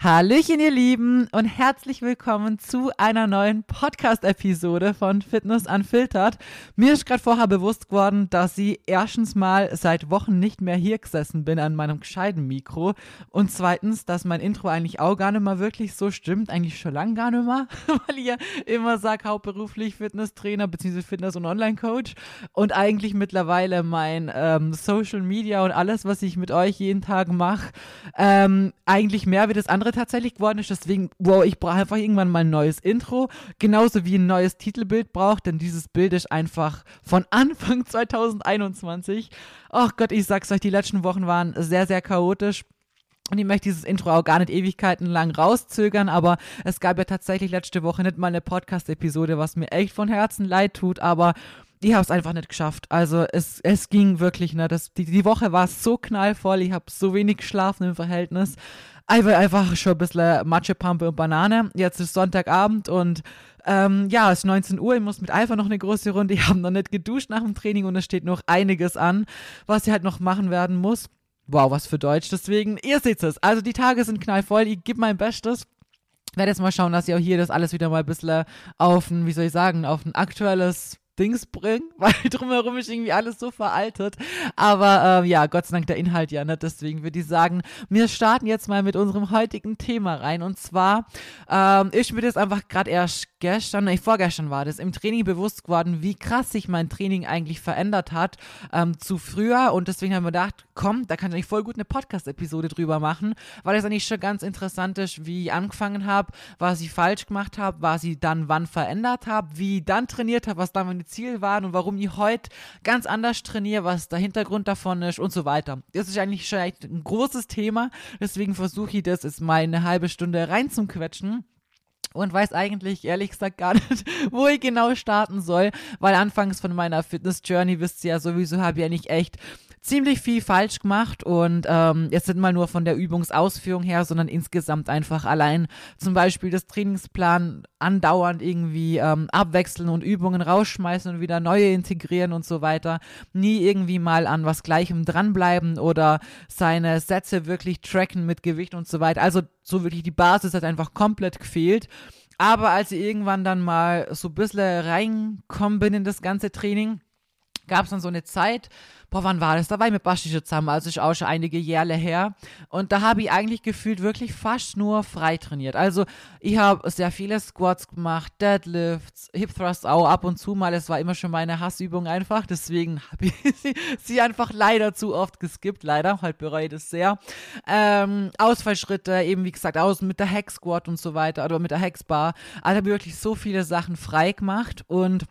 Hallöchen, ihr Lieben, und herzlich willkommen zu einer neuen Podcast-Episode von Fitness Unfiltered. Mir ist gerade vorher bewusst geworden, dass ich erstens mal seit Wochen nicht mehr hier gesessen bin an meinem gescheiten Mikro und zweitens, dass mein Intro eigentlich auch gar nicht mehr wirklich so stimmt, eigentlich schon lange gar nicht mehr, weil ich ja immer sage, hauptberuflich Fitnesstrainer bzw. Fitness- und Online-Coach und eigentlich mittlerweile mein ähm, Social Media und alles, was ich mit euch jeden Tag mache, ähm, eigentlich mehr wie das andere tatsächlich geworden ist. Deswegen, wow, ich brauche einfach irgendwann mal ein neues Intro. Genauso wie ein neues Titelbild braucht, denn dieses Bild ist einfach von Anfang 2021. Ach Gott, ich sag's euch, die letzten Wochen waren sehr, sehr chaotisch. Und ich möchte dieses Intro auch gar nicht Ewigkeiten lang rauszögern, aber es gab ja tatsächlich letzte Woche nicht mal eine Podcast-Episode, was mir echt von Herzen leid tut, aber ich habe es einfach nicht geschafft. Also es, es ging wirklich, ne? Das, die, die Woche war so knallvoll, ich habe so wenig geschlafen im Verhältnis. Einfach, einfach schon ein bisschen Matschepampe und Banane. Jetzt ist Sonntagabend und ähm, ja, es ist 19 Uhr. Ich muss mit Alpha noch eine große Runde. Ich habe noch nicht geduscht nach dem Training und es steht noch einiges an, was ich halt noch machen werden muss. Wow, was für Deutsch. Deswegen, ihr seht es. Also die Tage sind knallvoll. Ich gebe mein Bestes werde jetzt mal schauen, dass ich auch hier das alles wieder mal ein bisschen auf ein, wie soll ich sagen, auf ein aktuelles Dings bringen, weil drumherum ist irgendwie alles so veraltet. Aber äh, ja, Gott sei Dank der Inhalt ja nicht. Deswegen würde ich sagen, wir starten jetzt mal mit unserem heutigen Thema rein. Und zwar ähm, ist mir das einfach gerade erst gestern, nee, vorgestern war das, im Training bewusst geworden, wie krass sich mein Training eigentlich verändert hat ähm, zu früher. Und deswegen haben wir gedacht, komm, da kann ich voll gut eine Podcast-Episode drüber machen, weil es eigentlich schon ganz interessant ist, wie ich angefangen habe, was ich falsch gemacht habe, was ich dann wann verändert habe, wie ich dann trainiert habe, was dann meine Ziele waren und warum ich heute ganz anders trainiere, was der Hintergrund davon ist und so weiter. Das ist eigentlich schon echt ein großes Thema, deswegen versuche ich das jetzt mal eine halbe Stunde reinzuquetschen und weiß eigentlich ehrlich gesagt gar nicht, wo ich genau starten soll, weil anfangs von meiner Fitness Journey wisst ihr ja sowieso, habe ich eigentlich echt ziemlich viel falsch gemacht und ähm, jetzt sind mal nur von der Übungsausführung her, sondern insgesamt einfach allein zum Beispiel das Trainingsplan andauernd irgendwie ähm, abwechseln und Übungen rausschmeißen und wieder neue integrieren und so weiter. Nie irgendwie mal an was Gleichem dranbleiben oder seine Sätze wirklich tracken mit Gewicht und so weiter. Also so wirklich die Basis hat einfach komplett gefehlt. Aber als ich irgendwann dann mal so ein bisschen reinkommen bin in das ganze Training, gab es dann so eine Zeit, boah, wann war das? Da war ich mit Basti schon zusammen, also ist auch schon einige Jahre her. Und da habe ich eigentlich gefühlt wirklich fast nur frei trainiert. Also ich habe sehr viele Squats gemacht, Deadlifts, Hip Thrusts auch ab und zu mal. Es war immer schon meine Hassübung einfach. Deswegen habe ich sie, einfach leider zu oft geskippt. Leider, halt bereue ich das sehr. Ähm, Ausfallschritte, eben wie gesagt, aus mit der Hex Squat und so weiter oder mit der Hex Bar. Also habe ich wirklich so viele Sachen frei gemacht und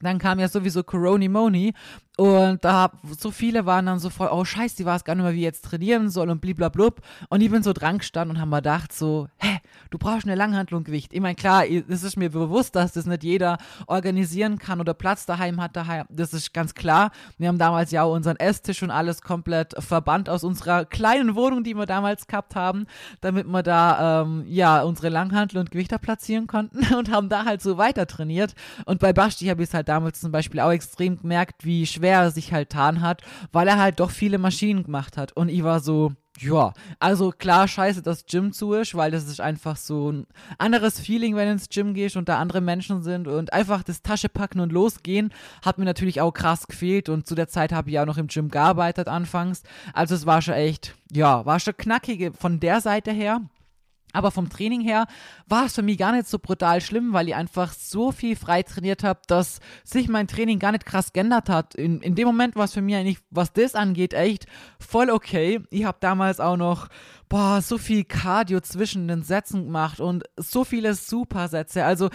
dann kam ja sowieso Corona Moni und da so viele waren dann so voll, oh scheiße, die es gar nicht mehr, wie ich jetzt trainieren soll und bliblablub. Und ich bin so dran gestanden und haben mir gedacht so, hä, du brauchst eine Langhandlung Gewicht. Ich meine, klar, es ist mir bewusst, dass das nicht jeder organisieren kann oder Platz daheim hat daheim. Das ist ganz klar. Wir haben damals ja auch unseren Esstisch und alles komplett verbannt aus unserer kleinen Wohnung, die wir damals gehabt haben, damit wir da, ähm, ja, unsere Langhandel und Gewichter platzieren konnten und haben da halt so weiter trainiert. Und bei Basti habe ich es halt damals zum Beispiel auch extrem gemerkt, wie schwer schwer er sich halt tan hat, weil er halt doch viele Maschinen gemacht hat. Und ich war so, ja, also klar scheiße, dass Gym zu ist, weil das ist einfach so ein anderes Feeling, wenn du ins Gym gehst und da andere Menschen sind und einfach das Tasche packen und losgehen, hat mir natürlich auch krass gefehlt und zu der Zeit habe ich auch noch im Gym gearbeitet anfangs. Also es war schon echt, ja, war schon knackig von der Seite her. Aber vom Training her war es für mich gar nicht so brutal schlimm, weil ich einfach so viel frei trainiert habe, dass sich mein Training gar nicht krass geändert hat. In, in dem Moment war es für mich eigentlich, was das angeht, echt voll okay. Ich habe damals auch noch, boah, so viel Cardio zwischen den Sätzen gemacht und so viele Supersätze. Also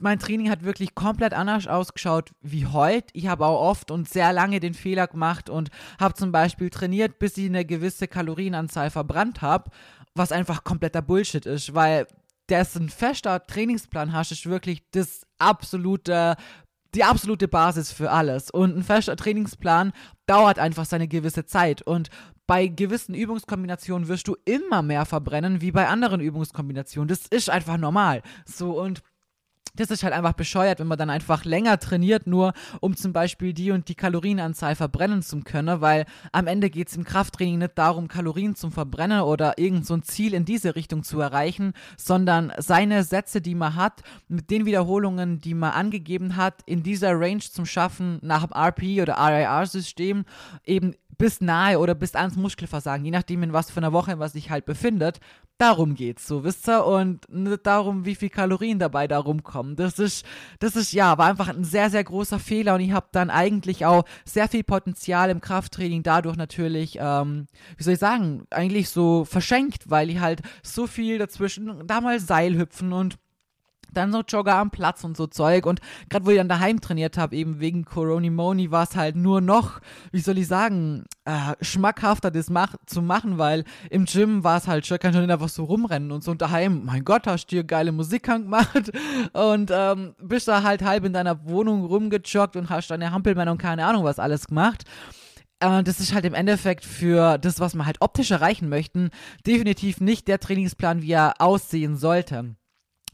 mein Training hat wirklich komplett anders ausgeschaut wie heute. Ich habe auch oft und sehr lange den Fehler gemacht und habe zum Beispiel trainiert, bis ich eine gewisse Kalorienanzahl verbrannt habe was einfach kompletter Bullshit ist, weil dessen fester Trainingsplan hast, ist wirklich das absolute die absolute Basis für alles. Und ein fester Trainingsplan dauert einfach seine gewisse Zeit. Und bei gewissen Übungskombinationen wirst du immer mehr verbrennen wie bei anderen Übungskombinationen. Das ist einfach normal. So und das ist halt einfach bescheuert, wenn man dann einfach länger trainiert, nur um zum Beispiel die und die Kalorienanzahl verbrennen zu können, weil am Ende geht es im Krafttraining nicht darum, Kalorien zum Verbrennen oder irgend so ein Ziel in diese Richtung zu erreichen, sondern seine Sätze, die man hat, mit den Wiederholungen, die man angegeben hat, in dieser Range zum Schaffen nach dem RP oder RIR-System eben bis nahe oder bis ans Muskelversagen, je nachdem in was für einer Woche was sich halt befindet. Darum geht's so, wisst ihr? Und nicht darum, wie viel Kalorien dabei da rumkommen. Das ist, das ist, ja, war einfach ein sehr, sehr großer Fehler und ich habe dann eigentlich auch sehr viel Potenzial im Krafttraining dadurch natürlich, ähm, wie soll ich sagen, eigentlich so verschenkt, weil ich halt so viel dazwischen, damals Seilhüpfen und dann so Jogger am Platz und so Zeug. Und gerade wo ich dann daheim trainiert habe, eben wegen Coronimoni, war es halt nur noch, wie soll ich sagen, äh, schmackhafter das mach zu machen, weil im Gym war es halt schon, kann schon einfach so rumrennen und so. Und daheim, mein Gott, hast du dir geile Musik gemacht und ähm, bist da halt halb in deiner Wohnung rumgejoggt und hast deine Hampelmänner und keine Ahnung was alles gemacht äh, das ist halt im Endeffekt für das, was wir halt optisch erreichen möchten, definitiv nicht der Trainingsplan, wie er aussehen sollte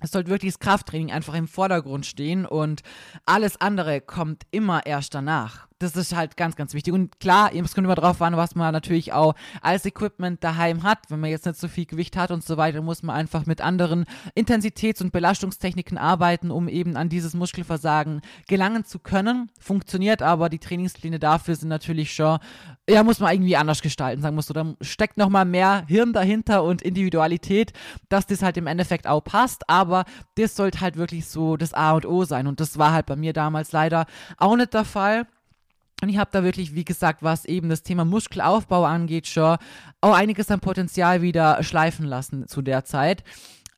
es sollte wirklich das Krafttraining einfach im Vordergrund stehen und alles andere kommt immer erst danach das ist halt ganz, ganz wichtig. Und klar, es kommt immer drauf an, was man natürlich auch als Equipment daheim hat. Wenn man jetzt nicht so viel Gewicht hat und so weiter, muss man einfach mit anderen Intensitäts- und Belastungstechniken arbeiten, um eben an dieses Muskelversagen gelangen zu können. Funktioniert aber, die Trainingspläne dafür sind natürlich schon, ja, muss man irgendwie anders gestalten, sagen musst du. Da steckt nochmal mehr Hirn dahinter und Individualität, dass das halt im Endeffekt auch passt. Aber das sollte halt wirklich so das A und O sein. Und das war halt bei mir damals leider auch nicht der Fall. Und ich habe da wirklich, wie gesagt, was eben das Thema Muskelaufbau angeht, schon auch einiges an Potenzial wieder schleifen lassen zu der Zeit.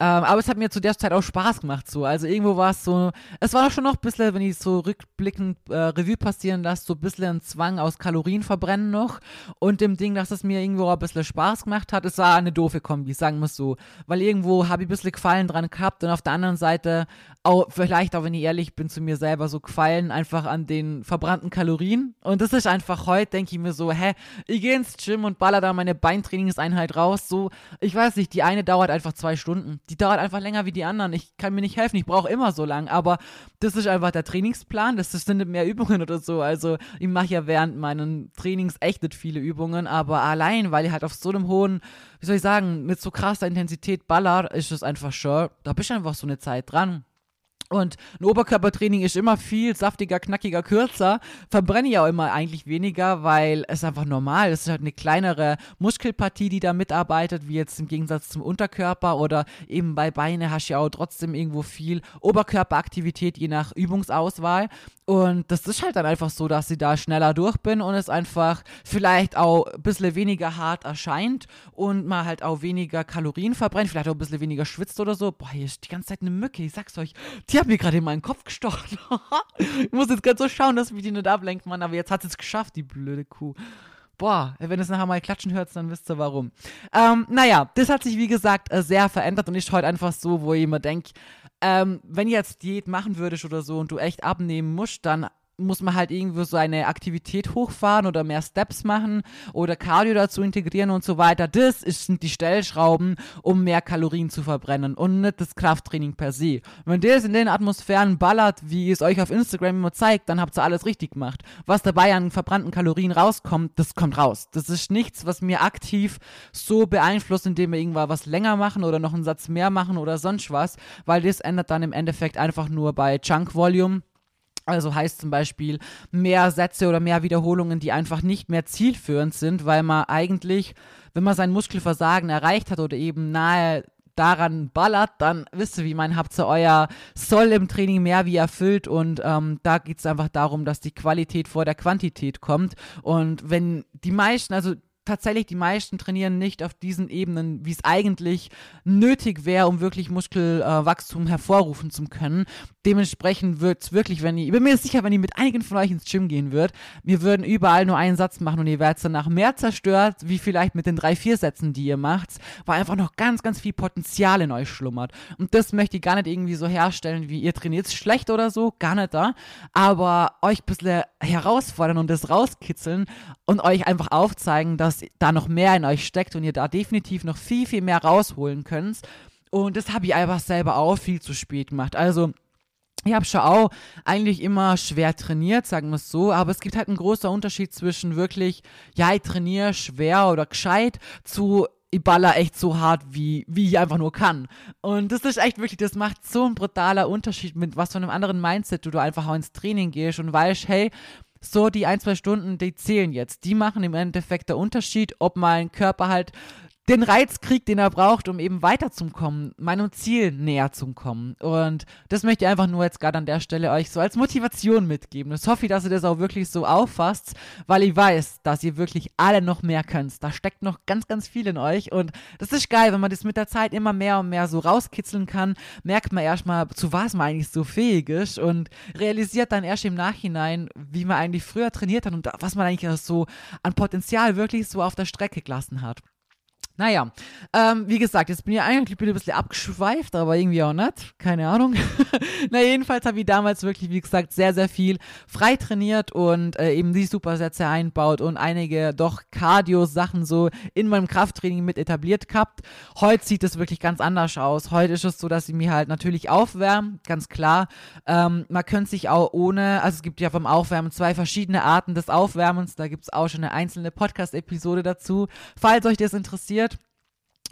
Ähm, aber es hat mir zu der Zeit auch Spaß gemacht, so. Also irgendwo war es so, es war schon noch ein bisschen, wenn ich so rückblickend äh, Revue passieren lasse, so ein bisschen ein Zwang aus Kalorienverbrennen noch. Und dem Ding, dass es mir irgendwo auch ein bisschen Spaß gemacht hat, es war eine doofe Kombi, sagen wir es so. Weil irgendwo habe ich ein bisschen Gefallen dran gehabt und auf der anderen Seite auch, vielleicht auch wenn ich ehrlich bin zu mir selber, so Gefallen einfach an den verbrannten Kalorien. Und das ist einfach heute, denke ich mir so, hä, ich gehe ins Gym und baller da meine Beintrainingseinheit raus. So, ich weiß nicht, die eine dauert einfach zwei Stunden die dauert einfach länger wie die anderen. Ich kann mir nicht helfen, ich brauche immer so lang. Aber das ist einfach der Trainingsplan. Das sind mehr Übungen oder so. Also ich mache ja während meinen Trainings echt nicht viele Übungen, aber allein, weil ich halt auf so einem hohen, wie soll ich sagen, mit so krasser Intensität baller, ist es einfach schon, da bist du einfach so eine Zeit dran. Und ein Oberkörpertraining ist immer viel saftiger, knackiger, kürzer. Verbrenne ich auch immer eigentlich weniger, weil es einfach normal ist. Es ist halt eine kleinere Muskelpartie, die da mitarbeitet, wie jetzt im Gegensatz zum Unterkörper oder eben bei Beine hast du ja auch trotzdem irgendwo viel Oberkörperaktivität, je nach Übungsauswahl. Und das ist halt dann einfach so, dass ich da schneller durch bin und es einfach vielleicht auch ein bisschen weniger hart erscheint und man halt auch weniger Kalorien verbrennt, vielleicht auch ein bisschen weniger schwitzt oder so. Boah, hier ist die ganze Zeit eine Mücke, ich sag's euch. Die hat mir gerade in meinen Kopf gestochen. ich muss jetzt gerade so schauen, dass mich die nicht ablenkt, Mann, aber jetzt hat es geschafft, die blöde Kuh. Boah, wenn es nachher mal klatschen hört, dann wisst ihr warum. Ähm, naja, das hat sich wie gesagt äh, sehr verändert und ist heute einfach so, wo ich immer denke, ähm, wenn jetzt Diät machen würdest oder so und du echt abnehmen musst, dann muss man halt irgendwo so eine Aktivität hochfahren oder mehr Steps machen oder Cardio dazu integrieren und so weiter. Das sind die Stellschrauben, um mehr Kalorien zu verbrennen und nicht das Krafttraining per se. Wenn das in den Atmosphären ballert, wie es euch auf Instagram immer zeigt, dann habt ihr alles richtig gemacht. Was dabei an verbrannten Kalorien rauskommt, das kommt raus. Das ist nichts, was mir aktiv so beeinflusst, indem wir irgendwann was länger machen oder noch einen Satz mehr machen oder sonst was, weil das ändert dann im Endeffekt einfach nur bei Chunk Volume also heißt zum Beispiel mehr Sätze oder mehr Wiederholungen, die einfach nicht mehr zielführend sind, weil man eigentlich, wenn man sein Muskelversagen erreicht hat oder eben nahe daran ballert, dann wisst ihr, wie mein habt ihr euer Soll im Training mehr wie erfüllt und ähm, da geht es einfach darum, dass die Qualität vor der Quantität kommt und wenn die meisten, also tatsächlich die meisten trainieren nicht auf diesen Ebenen, wie es eigentlich nötig wäre, um wirklich Muskelwachstum äh, hervorrufen zu können. Dementsprechend wird es wirklich, wenn ich, ich bin mir sicher, wenn ich mit einigen von euch ins Gym gehen würdet, wir würden überall nur einen Satz machen und ihr werdet danach mehr zerstört, wie vielleicht mit den drei, vier Sätzen, die ihr macht, weil einfach noch ganz, ganz viel Potenzial in euch schlummert. Und das möchte ich gar nicht irgendwie so herstellen, wie ihr trainiert schlecht oder so, gar nicht da, aber euch ein bisschen herausfordern und das rauskitzeln und euch einfach aufzeigen, dass da noch mehr in euch steckt und ihr da definitiv noch viel, viel mehr rausholen könnt. Und das habe ich einfach selber auch viel zu spät gemacht. Also, ich habe schon auch eigentlich immer schwer trainiert, sagen wir es so, aber es gibt halt einen großen Unterschied zwischen wirklich, ja, ich trainiere schwer oder gescheit zu ich baller echt so hart, wie, wie ich einfach nur kann. Und das ist echt wirklich, das macht so ein brutaler Unterschied mit was von einem anderen Mindset du, du einfach auch ins Training gehst und weißt, hey, so die ein, zwei Stunden, die zählen jetzt. Die machen im Endeffekt der Unterschied, ob mein Körper halt den Reiz kriegt, den er braucht, um eben weiterzukommen, meinem Ziel näher zu kommen. Und das möchte ich einfach nur jetzt gerade an der Stelle euch so als Motivation mitgeben. Ich hoffe, dass ihr das auch wirklich so auffasst, weil ich weiß, dass ihr wirklich alle noch mehr könnt. Da steckt noch ganz, ganz viel in euch. Und das ist geil, wenn man das mit der Zeit immer mehr und mehr so rauskitzeln kann, merkt man erstmal, zu was man eigentlich so fähig ist und realisiert dann erst im Nachhinein, wie man eigentlich früher trainiert hat und was man eigentlich so an Potenzial wirklich so auf der Strecke gelassen hat. Naja, ähm, wie gesagt, jetzt bin ich eigentlich ein bisschen abgeschweift, aber irgendwie auch nicht. Keine Ahnung. Na, jedenfalls habe ich damals wirklich, wie gesagt, sehr, sehr viel frei trainiert und äh, eben die Supersätze einbaut und einige doch Cardio-Sachen so in meinem Krafttraining mit etabliert gehabt. Heute sieht es wirklich ganz anders aus. Heute ist es so, dass ich mich halt natürlich aufwärme, ganz klar. Ähm, man könnte sich auch ohne, also es gibt ja vom Aufwärmen zwei verschiedene Arten des Aufwärmens. Da gibt es auch schon eine einzelne Podcast-Episode dazu. Falls euch das interessiert,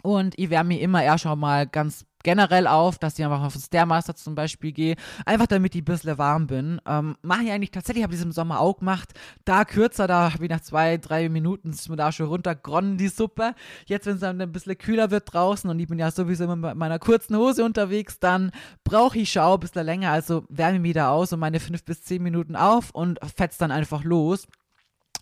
und ich wärme mir immer eher schon mal ganz generell auf, dass ich einfach auf den Stairmaster zum Beispiel gehe, einfach damit ich ein bisschen warm bin. Ähm, Mache ich eigentlich tatsächlich, habe ich im Sommer auch gemacht, da kürzer, da habe ich nach zwei, drei Minuten ist mir da schon runtergronnen, die Suppe. Jetzt, wenn es dann ein bisschen kühler wird draußen und ich bin ja sowieso immer mit meiner kurzen Hose unterwegs, dann brauche ich schon ein bisschen länger, also wärme ich mich da aus und meine fünf bis zehn Minuten auf und fetzt dann einfach los.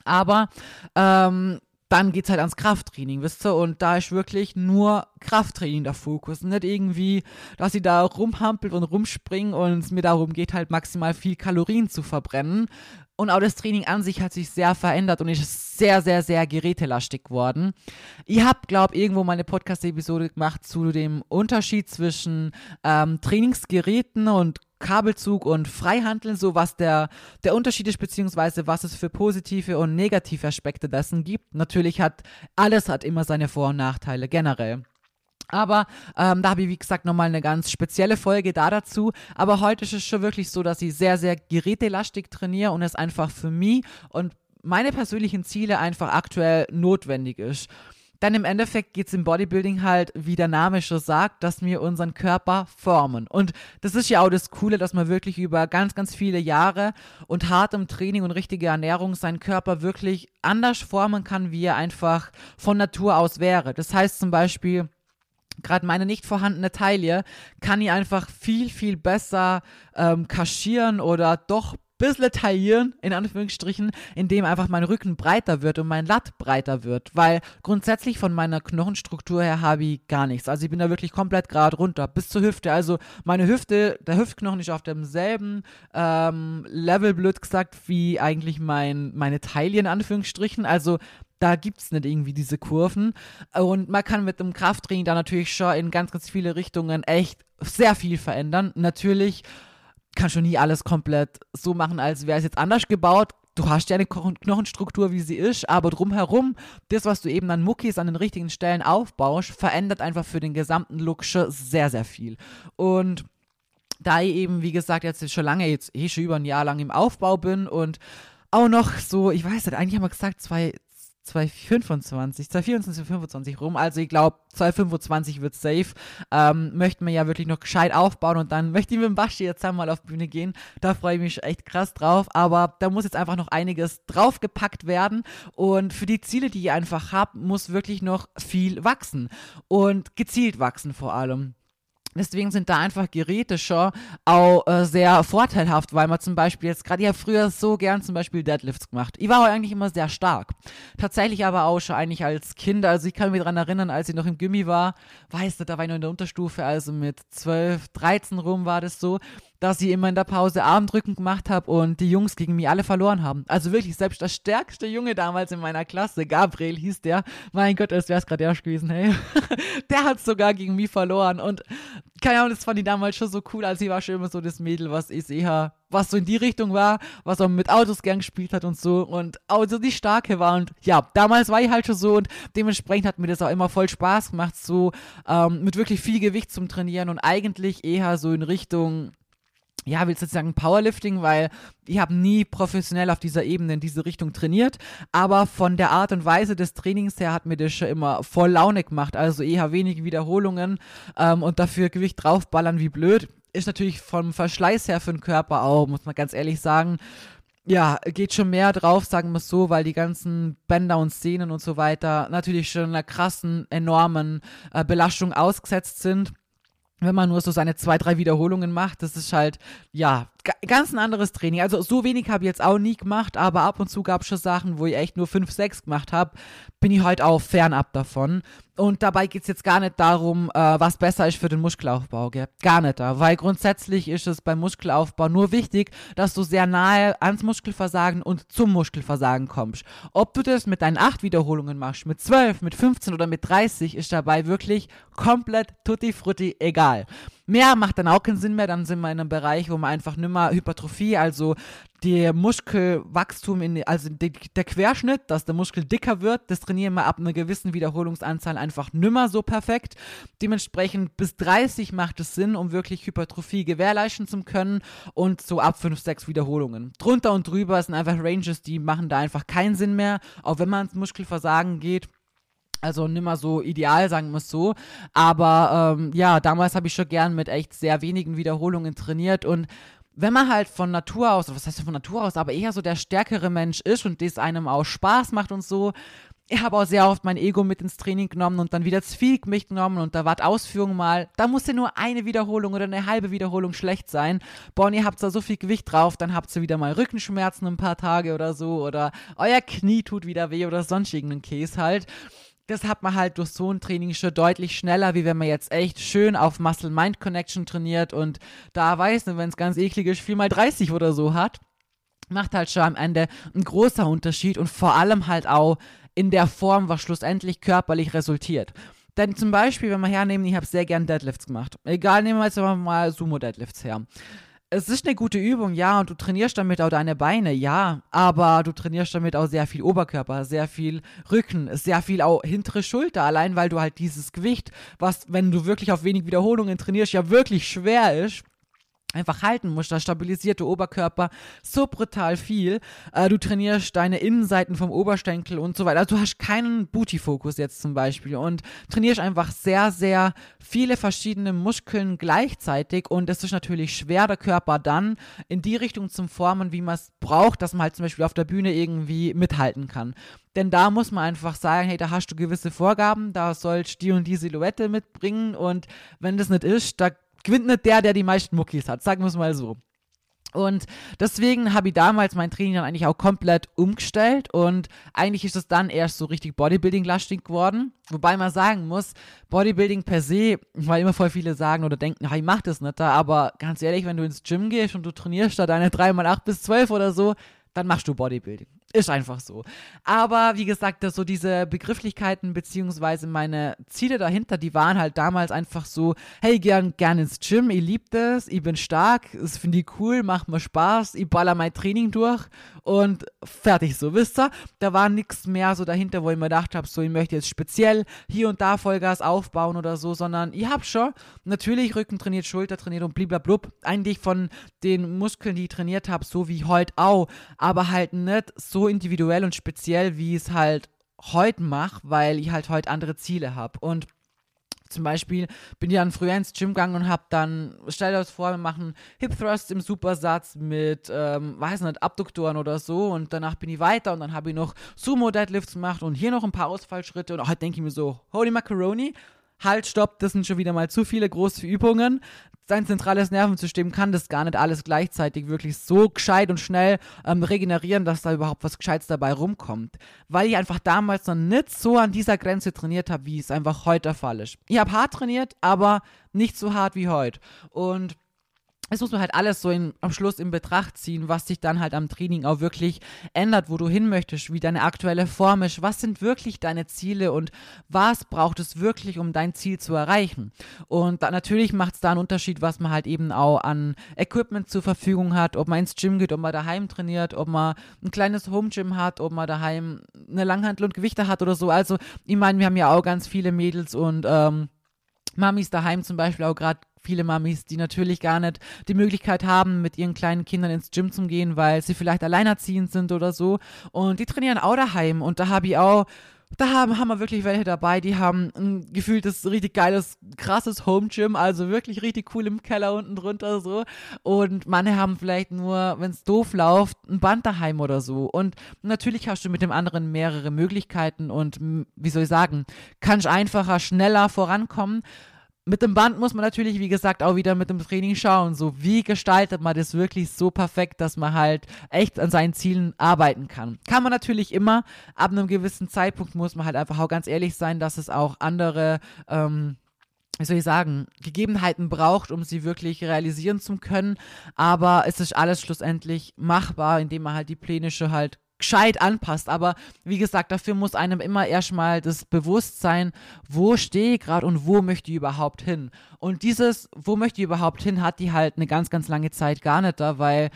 Aber ähm, dann geht's halt ans Krafttraining, wisst ihr? Und da ist wirklich nur Krafttraining der Fokus. Nicht irgendwie, dass sie da rumhampelt und rumspringen und es mir darum geht, halt maximal viel Kalorien zu verbrennen. Und auch das Training an sich hat sich sehr verändert und ist sehr, sehr, sehr gerätelastig geworden. Ich habe, glaube irgendwo mal eine Podcast-Episode gemacht zu dem Unterschied zwischen ähm, Trainingsgeräten und Kabelzug und Freihandeln, so was der, der Unterschied ist, beziehungsweise was es für positive und negative Aspekte dessen gibt. Natürlich hat alles hat immer seine Vor- und Nachteile generell. Aber ähm, da habe ich, wie gesagt, nochmal eine ganz spezielle Folge da dazu. Aber heute ist es schon wirklich so, dass ich sehr, sehr gerätelastig trainiere und es einfach für mich und meine persönlichen Ziele einfach aktuell notwendig ist dann im Endeffekt geht es im Bodybuilding halt, wie der Name schon sagt, dass wir unseren Körper formen. Und das ist ja auch das Coole, dass man wirklich über ganz, ganz viele Jahre und hartem Training und richtige Ernährung seinen Körper wirklich anders formen kann, wie er einfach von Natur aus wäre. Das heißt zum Beispiel, gerade meine nicht vorhandene Taille kann ich einfach viel, viel besser ähm, kaschieren oder doch bisschen taillieren, in Anführungsstrichen, indem einfach mein Rücken breiter wird und mein Latt breiter wird. Weil grundsätzlich von meiner Knochenstruktur her habe ich gar nichts. Also ich bin da wirklich komplett gerade runter, bis zur Hüfte. Also meine Hüfte, der Hüftknochen ist auf demselben ähm, Level, blöd gesagt, wie eigentlich mein, meine Taille in Anführungsstrichen. Also da gibt es nicht irgendwie diese Kurven. Und man kann mit dem Krafttraining da natürlich schon in ganz, ganz viele Richtungen echt sehr viel verändern. Natürlich kann schon nie alles komplett so machen, als wäre es jetzt anders gebaut. Du hast ja eine Knochenstruktur, wie sie ist, aber drumherum, das, was du eben an Muckis an den richtigen Stellen aufbaust, verändert einfach für den gesamten Look schon sehr, sehr viel. Und da ich eben, wie gesagt, jetzt schon lange, jetzt eh schon über ein Jahr lang im Aufbau bin und auch noch so, ich weiß nicht, eigentlich haben wir gesagt, zwei, 2025, 2024, 2025 rum. Also ich glaube, 2025 wird safe. Ähm, möchten wir ja wirklich noch gescheit aufbauen und dann möchte ich mit dem Basti jetzt einmal auf Bühne gehen. Da freue ich mich echt krass drauf. Aber da muss jetzt einfach noch einiges draufgepackt werden. Und für die Ziele, die ich einfach habe, muss wirklich noch viel wachsen. Und gezielt wachsen vor allem. Deswegen sind da einfach Geräte schon auch äh, sehr vorteilhaft, weil man zum Beispiel jetzt gerade, habe früher so gern zum Beispiel Deadlifts gemacht. Ich war auch eigentlich immer sehr stark. Tatsächlich aber auch schon eigentlich als Kind, also ich kann mich daran erinnern, als ich noch im Gimmi war, weißt du, da war ich noch in der Unterstufe, also mit 12, 13 rum war das so, dass ich immer in der Pause Armdrücken gemacht habe und die Jungs gegen mich alle verloren haben. Also wirklich, selbst der stärkste Junge damals in meiner Klasse, Gabriel hieß der, mein Gott, als wäre es gerade erst gewesen, hey. der hat sogar gegen mich verloren und keine Ahnung, das fand ich damals schon so cool, als ich war schon immer so das Mädel, was ich eher, was so in die Richtung war, was auch mit Autos gern gespielt hat und so und auch so die Starke war und ja, damals war ich halt schon so und dementsprechend hat mir das auch immer voll Spaß gemacht, so ähm, mit wirklich viel Gewicht zum Trainieren und eigentlich eher so in Richtung ja, willst du sagen Powerlifting, weil ich habe nie professionell auf dieser Ebene in diese Richtung trainiert, aber von der Art und Weise des Trainings her hat mir das schon immer voll Laune gemacht, also eher wenige Wiederholungen ähm, und dafür Gewicht draufballern wie blöd. Ist natürlich vom Verschleiß her für den Körper auch, muss man ganz ehrlich sagen, ja, geht schon mehr drauf, sagen wir es so, weil die ganzen Bänder und Szenen und so weiter natürlich schon einer krassen, enormen äh, Belastung ausgesetzt sind wenn man nur so seine zwei, drei Wiederholungen macht, das ist halt, ja, ganz ein anderes Training. Also so wenig habe ich jetzt auch nie gemacht, aber ab und zu gab es schon Sachen, wo ich echt nur fünf, sechs gemacht habe, bin ich heute auch fernab davon. Und dabei geht es jetzt gar nicht darum, äh, was besser ist für den Muskelaufbau, gell? Gar nicht da. Weil grundsätzlich ist es beim Muskelaufbau nur wichtig, dass du sehr nahe ans Muskelversagen und zum Muskelversagen kommst. Ob du das mit deinen acht Wiederholungen machst, mit zwölf, mit 15 oder mit 30, ist dabei wirklich komplett tutti frutti egal. Mehr macht dann auch keinen Sinn mehr, dann sind wir in einem Bereich, wo man einfach nimmer Hypertrophie, also der Muskelwachstum, in, also die, der Querschnitt, dass der Muskel dicker wird, das trainieren wir ab einer gewissen Wiederholungsanzahl einfach nimmer so perfekt. Dementsprechend bis 30 macht es Sinn, um wirklich Hypertrophie gewährleisten zu können und so ab 5, 6 Wiederholungen. Drunter und drüber sind einfach Ranges, die machen da einfach keinen Sinn mehr, auch wenn man ins Muskelversagen geht. Also nimmer so ideal, sagen wir es so. Aber ähm, ja, damals habe ich schon gern mit echt sehr wenigen Wiederholungen trainiert und wenn man halt von Natur aus, was heißt von Natur aus, aber eher so der stärkere Mensch ist und das einem auch Spaß macht und so, ich habe auch sehr oft mein Ego mit ins Training genommen und dann wieder zu viel mich genommen und da war Ausführung mal, da musste nur eine Wiederholung oder eine halbe Wiederholung schlecht sein. Ihr habt da so viel Gewicht drauf, dann habt ihr wieder mal Rückenschmerzen ein paar Tage oder so oder euer Knie tut wieder weh oder sonst irgendeinen Case halt das hat man halt durch so ein Training schon deutlich schneller, wie wenn man jetzt echt schön auf Muscle-Mind-Connection trainiert und da weiß, wenn es ganz eklig ist, 4x30 oder so hat. Macht halt schon am Ende ein großer Unterschied und vor allem halt auch in der Form, was schlussendlich körperlich resultiert. Denn zum Beispiel, wenn wir hernehmen, ich habe sehr gern Deadlifts gemacht. Egal, nehmen wir jetzt mal Sumo-Deadlifts her es ist eine gute Übung, ja, und du trainierst damit auch deine Beine, ja, aber du trainierst damit auch sehr viel Oberkörper, sehr viel Rücken, sehr viel auch hintere Schulter, allein weil du halt dieses Gewicht, was, wenn du wirklich auf wenig Wiederholungen trainierst, ja wirklich schwer ist, einfach halten musst. Da stabilisiert der Oberkörper so brutal viel. Äh, du trainierst deine Innenseiten vom Oberschenkel und so weiter. Also du hast keinen Booty-Fokus jetzt zum Beispiel und trainierst einfach sehr, sehr viele verschiedene Muskeln gleichzeitig und es ist natürlich schwer, der Körper dann in die Richtung zu formen, wie man es braucht, dass man halt zum Beispiel auf der Bühne irgendwie mithalten kann. Denn da muss man einfach sagen, hey, da hast du gewisse Vorgaben, da sollst du die und die Silhouette mitbringen und wenn das nicht ist, da gewinnt nicht der, der die meisten Muckis hat, sagen wir es mal so. Und deswegen habe ich damals mein Training dann eigentlich auch komplett umgestellt und eigentlich ist es dann erst so richtig Bodybuilding-lastig geworden. Wobei man sagen muss, Bodybuilding per se, weil immer voll viele sagen oder denken, ich mach das nicht da, aber ganz ehrlich, wenn du ins Gym gehst und du trainierst da deine 3x8 bis 12 oder so, dann machst du Bodybuilding. Ist einfach so. Aber wie gesagt, so diese Begrifflichkeiten beziehungsweise meine Ziele dahinter, die waren halt damals einfach so, hey, gern, gern ins Gym, ich lieb das, ich bin stark, das finde ich cool, macht mir Spaß, ich baller mein Training durch und fertig so, wisst ihr? Da war nichts mehr so dahinter, wo ich mir gedacht habe, so, ich möchte jetzt speziell hier und da Vollgas aufbauen oder so, sondern ich habe schon natürlich Rücken trainiert, Schulter trainiert und bliblablub. Eigentlich von den Muskeln, die ich trainiert habe, so wie heute auch, aber halt nicht so individuell und speziell, wie ich es halt heute mache, weil ich halt heute andere Ziele habe. Und zum Beispiel bin ich dann früher ins Gym gegangen und habe dann, stell dir das vor, wir machen Hip Thrust im Supersatz mit, ähm, weiß nicht, Abduktoren oder so und danach bin ich weiter und dann habe ich noch Sumo Deadlifts gemacht und hier noch ein paar Ausfallschritte und heute denke ich mir so, holy macaroni, halt, stopp, das sind schon wieder mal zu viele große Übungen sein zentrales Nervensystem kann das gar nicht alles gleichzeitig wirklich so gescheit und schnell ähm, regenerieren, dass da überhaupt was Gescheites dabei rumkommt. Weil ich einfach damals noch nicht so an dieser Grenze trainiert habe, wie es einfach heute der Fall ist. Ich habe hart trainiert, aber nicht so hart wie heute. Und es muss man halt alles so in, am Schluss in Betracht ziehen, was sich dann halt am Training auch wirklich ändert, wo du hin möchtest, wie deine aktuelle Form ist, was sind wirklich deine Ziele und was braucht es wirklich, um dein Ziel zu erreichen. Und da, natürlich macht es da einen Unterschied, was man halt eben auch an Equipment zur Verfügung hat, ob man ins Gym geht, ob man daheim trainiert, ob man ein kleines Home Gym hat, ob man daheim eine Langhantel und Gewichte hat oder so. Also ich meine, wir haben ja auch ganz viele Mädels und ähm, Mamis daheim zum Beispiel auch gerade viele Mamis, die natürlich gar nicht die Möglichkeit haben, mit ihren kleinen Kindern ins Gym zu gehen, weil sie vielleicht alleinerziehend sind oder so. Und die trainieren auch daheim. Und da habe ich auch da haben, haben wir wirklich welche dabei, die haben ein gefühltes, richtig geiles, krasses Home Gym, also wirklich richtig cool im Keller unten drunter so. Und manche haben vielleicht nur, wenn es doof läuft, ein Band daheim oder so. Und natürlich hast du mit dem anderen mehrere Möglichkeiten und, wie soll ich sagen, kannst einfacher, schneller vorankommen mit dem Band muss man natürlich, wie gesagt, auch wieder mit dem Training schauen. So, wie gestaltet man das wirklich so perfekt, dass man halt echt an seinen Zielen arbeiten kann. Kann man natürlich immer. Ab einem gewissen Zeitpunkt muss man halt einfach auch ganz ehrlich sein, dass es auch andere, ähm, wie soll ich sagen, Gegebenheiten braucht, um sie wirklich realisieren zu können. Aber es ist alles schlussendlich machbar, indem man halt die Pläne schon halt gescheit anpasst. Aber wie gesagt, dafür muss einem immer erstmal das Bewusstsein, wo stehe ich gerade und wo möchte ich überhaupt hin. Und dieses, wo möchte ich überhaupt hin, hat die halt eine ganz, ganz lange Zeit gar nicht da, weil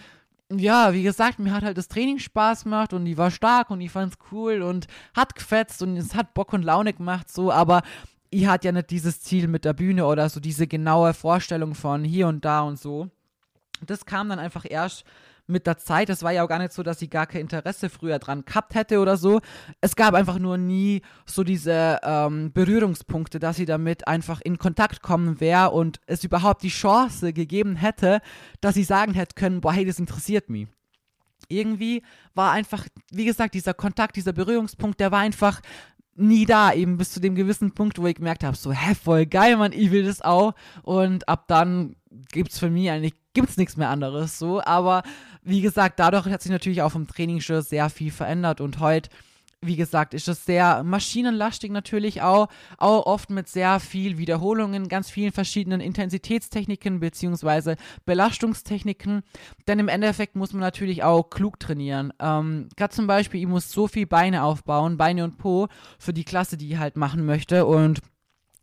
ja, wie gesagt, mir hat halt das Training Spaß gemacht und die war stark und ich fand's cool und hat gefetzt und es hat Bock und Laune gemacht, so, aber ich hatte ja nicht dieses Ziel mit der Bühne oder so diese genaue Vorstellung von hier und da und so. Das kam dann einfach erst mit der Zeit. Es war ja auch gar nicht so, dass sie gar kein Interesse früher dran gehabt hätte oder so. Es gab einfach nur nie so diese ähm, Berührungspunkte, dass sie damit einfach in Kontakt kommen wäre und es überhaupt die Chance gegeben hätte, dass sie sagen hätte können, boah, hey, das interessiert mich. Irgendwie war einfach, wie gesagt, dieser Kontakt, dieser Berührungspunkt, der war einfach nie da, eben bis zu dem gewissen Punkt, wo ich gemerkt habe, so, hä, voll geil, man, ich will das auch. Und ab dann gibt es für mich eigentlich, gibt's nichts mehr anderes, so. Aber wie gesagt, dadurch hat sich natürlich auch vom Training schon sehr viel verändert und heute wie gesagt, ist es sehr maschinenlastig natürlich auch, auch oft mit sehr viel Wiederholungen, ganz vielen verschiedenen Intensitätstechniken beziehungsweise Belastungstechniken. Denn im Endeffekt muss man natürlich auch klug trainieren. Ähm, Gerade zum Beispiel, ich muss so viel Beine aufbauen, Beine und Po für die Klasse, die ich halt machen möchte und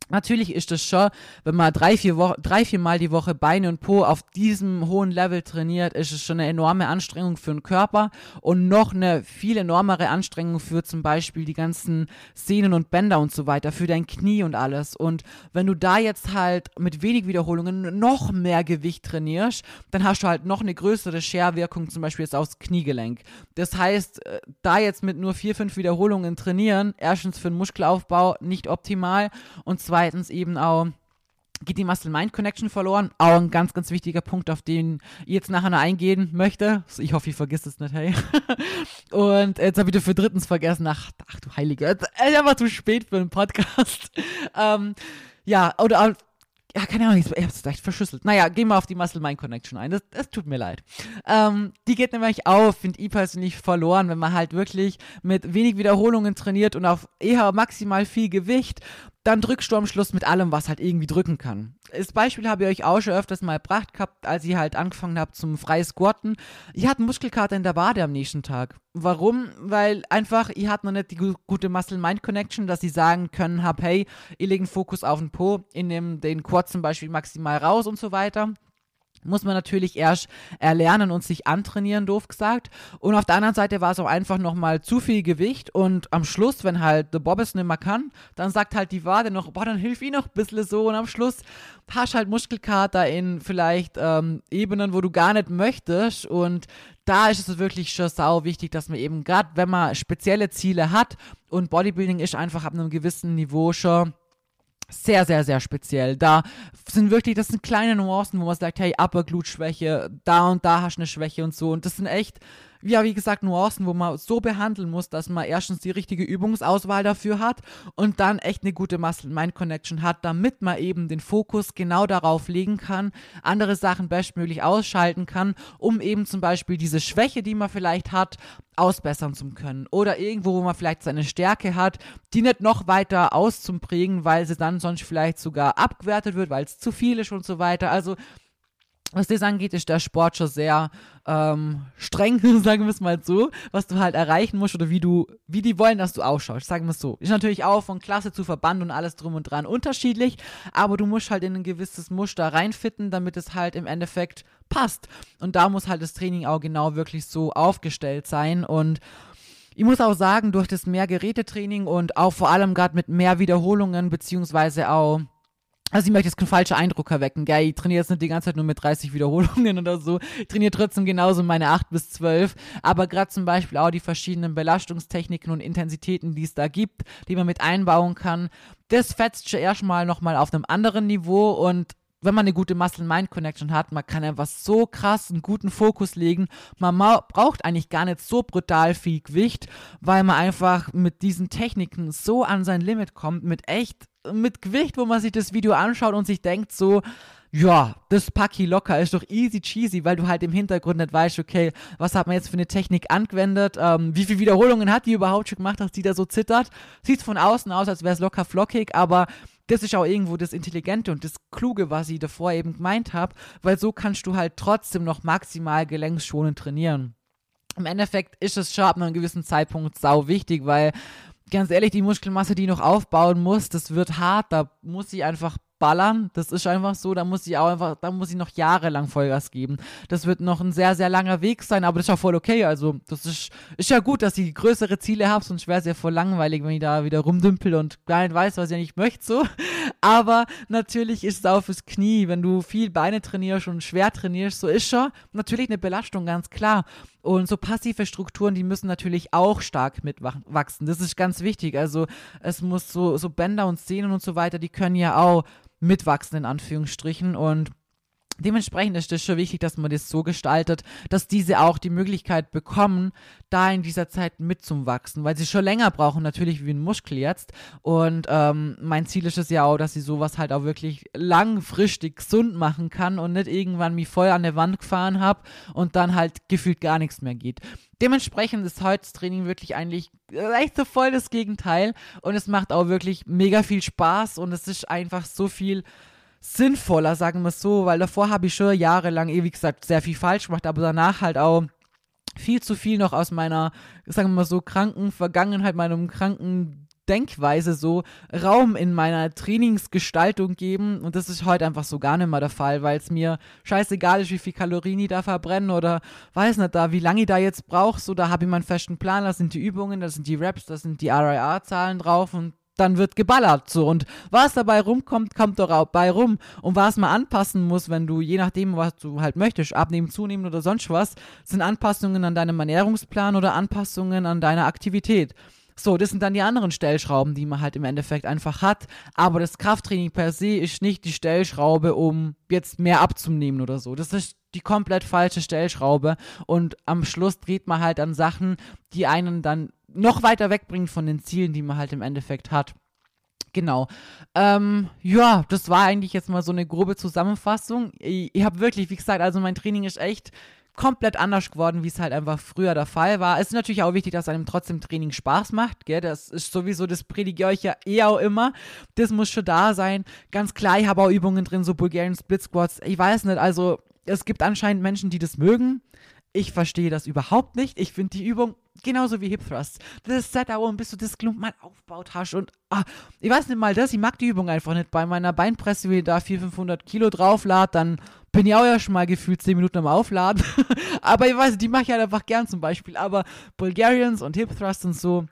Natürlich ist es schon, wenn man drei, vier, Wo drei, vier Mal die Woche Beine und Po auf diesem hohen Level trainiert, ist es schon eine enorme Anstrengung für den Körper und noch eine viel enormere Anstrengung für zum Beispiel die ganzen Sehnen und Bänder und so weiter, für dein Knie und alles. Und wenn du da jetzt halt mit wenig Wiederholungen noch mehr Gewicht trainierst, dann hast du halt noch eine größere Scherwirkung, zum Beispiel jetzt aufs Kniegelenk. Das heißt, äh, da jetzt mit nur vier, fünf Wiederholungen trainieren, erstens für den Muskelaufbau nicht optimal und zweitens zweitens eben auch geht die Muscle-Mind-Connection verloren. Auch ein ganz, ganz wichtiger Punkt, auf den ich jetzt nachher noch eingehen möchte. Ich hoffe, ich vergisst es nicht, hey. Und jetzt habe ich für drittens vergessen. Ach, ach du Heilige. Ist einfach zu spät für einen Podcast. ähm, ja, oder ja, keine Ahnung, ich habe es vielleicht verschlüsselt. Naja, gehen wir auf die Muscle-Mind-Connection ein. Das, das, tut mir leid. Ähm, die geht nämlich auf, finde ich persönlich verloren, wenn man halt wirklich mit wenig Wiederholungen trainiert und auf eher maximal viel Gewicht dann drückst du am Schluss mit allem, was halt irgendwie drücken kann. Das Beispiel habe ich euch auch schon öfters mal gebracht gehabt, als ich halt angefangen habe zum frei Squatten. Ich hatte einen Muskelkater in der Wade am nächsten Tag. Warum? Weil einfach, ich hatte noch nicht die gute Muscle-Mind-Connection, dass ich sagen können habe, hey, ich lege einen Fokus auf den Po, ich nehme den Quad zum Beispiel maximal raus und so weiter muss man natürlich erst erlernen und sich antrainieren, doof gesagt. Und auf der anderen Seite war es auch einfach nochmal zu viel Gewicht. Und am Schluss, wenn halt der Bob es nicht mehr kann, dann sagt halt die Wade noch, boah, dann hilf ich noch ein bisschen so. Und am Schluss hast halt Muskelkater in vielleicht ähm, Ebenen, wo du gar nicht möchtest. Und da ist es wirklich schon sau wichtig, dass man eben gerade, wenn man spezielle Ziele hat und Bodybuilding ist einfach ab einem gewissen Niveau schon sehr, sehr, sehr speziell. Da sind wirklich, das sind kleine Nuancen, wo man sagt, hey, Upper Glute Schwäche, da und da hast du eine Schwäche und so. Und das sind echt ja, wie gesagt, Nuancen, wo man so behandeln muss, dass man erstens die richtige Übungsauswahl dafür hat und dann echt eine gute Muscle-Mind-Connection hat, damit man eben den Fokus genau darauf legen kann, andere Sachen bestmöglich ausschalten kann, um eben zum Beispiel diese Schwäche, die man vielleicht hat, ausbessern zu können. Oder irgendwo, wo man vielleicht seine Stärke hat, die nicht noch weiter auszuprägen, weil sie dann sonst vielleicht sogar abgewertet wird, weil es zu viel ist und so weiter. Also was das angeht, ist der Sport schon sehr ähm, streng, sagen wir es mal so, was du halt erreichen musst oder wie du, wie die wollen, dass du ausschaust, sagen wir es so. Ist natürlich auch von Klasse zu Verband und alles drum und dran unterschiedlich, aber du musst halt in ein gewisses Muster reinfitten, damit es halt im Endeffekt passt. Und da muss halt das Training auch genau wirklich so aufgestellt sein und ich muss auch sagen, durch das mehr Gerätetraining und auch vor allem gerade mit mehr Wiederholungen beziehungsweise auch also ich möchte jetzt keinen falschen Eindruck erwecken, gell? Ich trainiere jetzt nicht die ganze Zeit nur mit 30 Wiederholungen oder so. Ich trainiere trotzdem genauso meine 8 bis 12. Aber gerade zum Beispiel auch die verschiedenen Belastungstechniken und Intensitäten, die es da gibt, die man mit einbauen kann, das fetzt schon erstmal nochmal auf einem anderen Niveau und wenn man eine gute Muscle-Mind-Connection hat, man kann einfach so krass einen guten Fokus legen. Man braucht eigentlich gar nicht so brutal viel Gewicht, weil man einfach mit diesen Techniken so an sein Limit kommt, mit echt, mit Gewicht, wo man sich das Video anschaut und sich denkt so, ja, das Paki locker ist doch easy cheesy, weil du halt im Hintergrund nicht weißt, okay, was hat man jetzt für eine Technik angewendet, ähm, wie viele Wiederholungen hat die überhaupt schon gemacht, dass die da so zittert. Sieht von außen aus, als wäre es locker flockig, aber das ist auch irgendwo das Intelligente und das Kluge, was ich davor eben gemeint habe, weil so kannst du halt trotzdem noch maximal gelenkschonend trainieren. Im Endeffekt ist es schon ab einem gewissen Zeitpunkt sau wichtig, weil ganz ehrlich, die Muskelmasse, die ich noch aufbauen muss, das wird hart, da muss ich einfach ballern. Das ist einfach so, da muss ich auch einfach, da muss ich noch jahrelang Vollgas geben. Das wird noch ein sehr, sehr langer Weg sein, aber das ist ja voll okay. Also, das ist, ist ja gut, dass ich größere Ziele habe, sonst wäre es ja voll langweilig, wenn ich da wieder rumdümpel und gar nicht weiß, was ich nicht möchte, so. Aber natürlich ist es auch fürs Knie, wenn du viel Beine trainierst und schwer trainierst, so ist schon natürlich eine Belastung, ganz klar. Und so passive Strukturen, die müssen natürlich auch stark mitwachsen. Das ist ganz wichtig. Also es muss so, so Bänder und Sehnen und so weiter, die können ja auch mitwachsen in Anführungsstrichen. Und Dementsprechend ist es schon wichtig, dass man das so gestaltet, dass diese auch die Möglichkeit bekommen, da in dieser Zeit mitzuwachsen, weil sie schon länger brauchen, natürlich wie ein Muskel jetzt. Und ähm, mein Ziel ist es ja auch, dass sie sowas halt auch wirklich langfristig gesund machen kann und nicht irgendwann mich voll an der Wand gefahren habe und dann halt gefühlt gar nichts mehr geht. Dementsprechend ist heute Training wirklich eigentlich echt so voll das Gegenteil und es macht auch wirklich mega viel Spaß und es ist einfach so viel sinnvoller, sagen wir es so, weil davor habe ich schon jahrelang, wie gesagt, sehr viel falsch gemacht, aber danach halt auch viel zu viel noch aus meiner, sagen wir mal so, kranken Vergangenheit, meinem kranken Denkweise so Raum in meiner Trainingsgestaltung geben. Und das ist heute einfach so gar nicht mehr der Fall, weil es mir scheißegal ist, wie viel Kalorien ich da verbrenne oder weiß nicht da, wie lange ich da jetzt brauche, so da habe ich meinen festen Plan, da sind die Übungen, da sind die Reps, da sind die RIR-Zahlen drauf und dann wird geballert so und was dabei rumkommt, kommt doch auch bei rum und was man anpassen muss, wenn du je nachdem, was du halt möchtest, abnehmen, zunehmen oder sonst was, sind Anpassungen an deinem Ernährungsplan oder Anpassungen an deiner Aktivität. So, das sind dann die anderen Stellschrauben, die man halt im Endeffekt einfach hat. Aber das Krafttraining per se ist nicht die Stellschraube, um jetzt mehr abzunehmen oder so. Das ist die komplett falsche Stellschraube. Und am Schluss dreht man halt an Sachen, die einen dann noch weiter wegbringen von den Zielen, die man halt im Endeffekt hat. Genau. Ähm, ja, das war eigentlich jetzt mal so eine grobe Zusammenfassung. Ich, ich habe wirklich, wie gesagt, also mein Training ist echt komplett anders geworden, wie es halt einfach früher der Fall war. Es ist natürlich auch wichtig, dass einem trotzdem Training Spaß macht, gell? Das ist sowieso, das predige ich euch ja eh auch immer. Das muss schon da sein. Ganz klar, ich habe auch Übungen drin, so Bulgarian Split Squats. Ich weiß nicht, also es gibt anscheinend Menschen, die das mögen. Ich verstehe das überhaupt nicht. Ich finde die Übung genauso wie Hip Thrusts. Das Setup, bis du das Klump mal aufbaut hast und ah, ich weiß nicht mal das, ich mag die Übung einfach nicht. Bei meiner Beinpresse, wenn ich da 400, 500 Kilo drauflad, dann bin ich auch ja schon mal gefühlt 10 Minuten am Aufladen. Aber ich weiß, die mache ich halt einfach gern zum Beispiel. Aber Bulgarians und Hip Thrusts und so,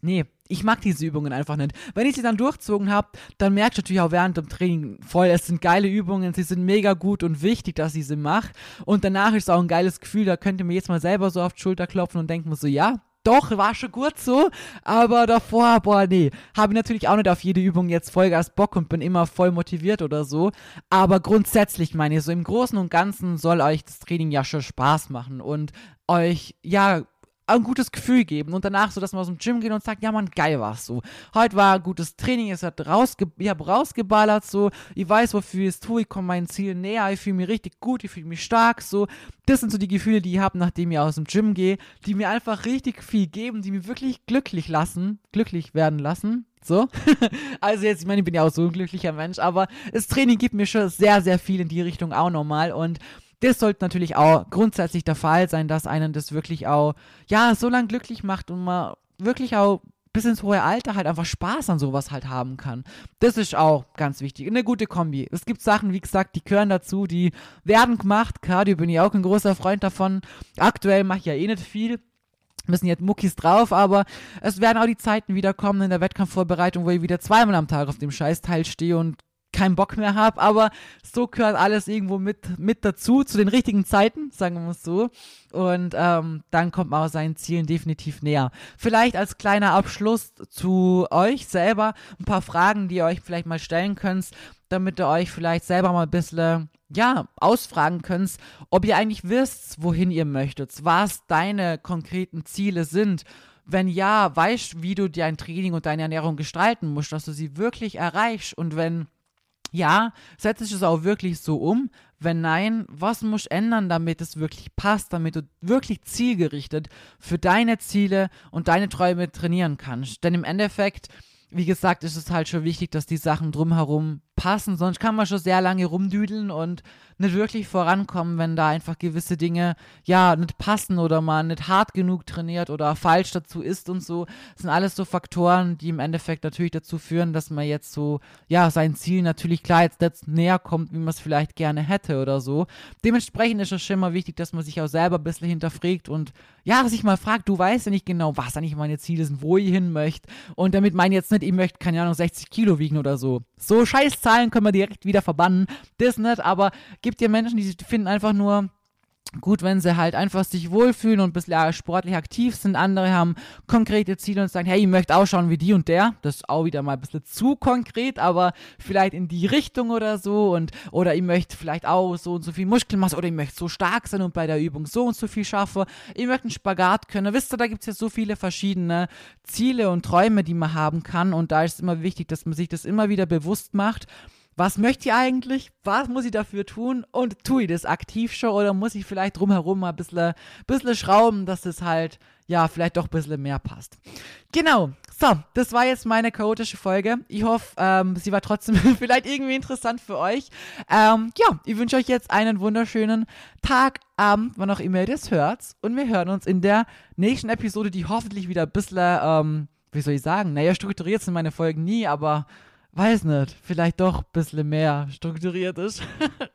nee, ich mag diese Übungen einfach nicht. Wenn ich sie dann durchzogen habe, dann merkst du natürlich auch während dem Training voll, es sind geile Übungen, sie sind mega gut und wichtig, dass ich sie mache. Und danach ist es auch ein geiles Gefühl, da könnt ihr mir jetzt mal selber so auf die Schulter klopfen und denken so, ja, doch, war schon gut so, aber davor, boah, nee, habe ich natürlich auch nicht auf jede Übung jetzt Vollgas Bock und bin immer voll motiviert oder so, aber grundsätzlich meine ich, so im Großen und Ganzen soll euch das Training ja schon Spaß machen und euch, ja, ein gutes Gefühl geben und danach so, dass man aus dem Gym geht und sagt, ja man, geil war's so. Heute war gutes Training, es hat rausge ich hab rausgeballert so, ich weiß, wofür ich es tue, ich komme meinen Zielen näher, ich fühle mich richtig gut, ich fühle mich stark so. Das sind so die Gefühle, die ich habe, nachdem ich aus dem Gym gehe, die mir einfach richtig viel geben, die mich wirklich glücklich lassen, glücklich werden lassen. So. also jetzt, ich meine, ich bin ja auch so ein glücklicher Mensch, aber das Training gibt mir schon sehr, sehr viel in die Richtung auch nochmal und das sollte natürlich auch grundsätzlich der Fall sein, dass einen das wirklich auch, ja, so lang glücklich macht und man wirklich auch bis ins hohe Alter halt einfach Spaß an sowas halt haben kann. Das ist auch ganz wichtig. Eine gute Kombi. Es gibt Sachen, wie gesagt, die gehören dazu, die werden gemacht. Cardio bin ich auch ein großer Freund davon. Aktuell mache ich ja eh nicht viel. Müssen jetzt Muckis drauf, aber es werden auch die Zeiten wieder kommen in der Wettkampfvorbereitung, wo ich wieder zweimal am Tag auf dem Scheißteil stehe und keinen Bock mehr habe, aber so gehört alles irgendwo mit, mit dazu, zu den richtigen Zeiten, sagen wir mal so. Und ähm, dann kommt man auch seinen Zielen definitiv näher. Vielleicht als kleiner Abschluss zu euch selber ein paar Fragen, die ihr euch vielleicht mal stellen könnt, damit ihr euch vielleicht selber mal ein bisschen ja, ausfragen könnt, ob ihr eigentlich wisst, wohin ihr möchtet, was deine konkreten Ziele sind. Wenn ja, weißt, wie du dein Training und deine Ernährung gestalten musst, dass du sie wirklich erreichst. Und wenn ja, setzt es auch wirklich so um? Wenn nein, was muss ändern, damit es wirklich passt, damit du wirklich zielgerichtet für deine Ziele und deine Träume trainieren kannst? Denn im Endeffekt, wie gesagt, ist es halt schon wichtig, dass die Sachen drumherum passen, sonst kann man schon sehr lange rumdüdeln und nicht wirklich vorankommen, wenn da einfach gewisse Dinge ja nicht passen oder man nicht hart genug trainiert oder falsch dazu ist und so. Das sind alles so Faktoren, die im Endeffekt natürlich dazu führen, dass man jetzt so, ja, sein Ziel natürlich klar jetzt, jetzt näher kommt, wie man es vielleicht gerne hätte oder so. Dementsprechend ist es schon mal wichtig, dass man sich auch selber ein bisschen hinterfragt und ja, sich mal fragt, du weißt ja nicht genau, was eigentlich meine Ziele sind, wo ich hin möchte. Und damit meine jetzt nicht, ich möchte, keine Ahnung, 60 Kilo wiegen oder so. So scheiß Zahlen können wir direkt wieder verbannen. Das nicht, aber gibt ja Menschen, die finden einfach nur gut, wenn sie halt einfach sich wohlfühlen und ein bisschen sportlich aktiv sind. Andere haben konkrete Ziele und sagen, hey, ich möchte ausschauen wie die und der. Das ist auch wieder mal ein bisschen zu konkret, aber vielleicht in die Richtung oder so. Und, oder ich möchte vielleicht auch so und so viel Muskelmasse oder ich möchte so stark sein und bei der Übung so und so viel schaffen. Ich möchte einen Spagat können. Wisst ihr, da gibt es ja so viele verschiedene Ziele und Träume, die man haben kann. Und da ist es immer wichtig, dass man sich das immer wieder bewusst macht was möchte ich eigentlich? Was muss ich dafür tun? Und tue ich das aktiv schon oder muss ich vielleicht drumherum mal ein bisschen, bisschen schrauben, dass das halt, ja, vielleicht doch ein bisschen mehr passt. Genau. So, das war jetzt meine chaotische Folge. Ich hoffe, ähm, sie war trotzdem vielleicht irgendwie interessant für euch. Ähm, ja, ich wünsche euch jetzt einen wunderschönen Tag, Abend, wann auch immer ihr das hört. Und wir hören uns in der nächsten Episode, die hoffentlich wieder ein bisschen, ähm, wie soll ich sagen, naja, strukturiert sind meine Folgen nie, aber weiß nicht, vielleicht doch ein bisschen mehr strukturiert ist.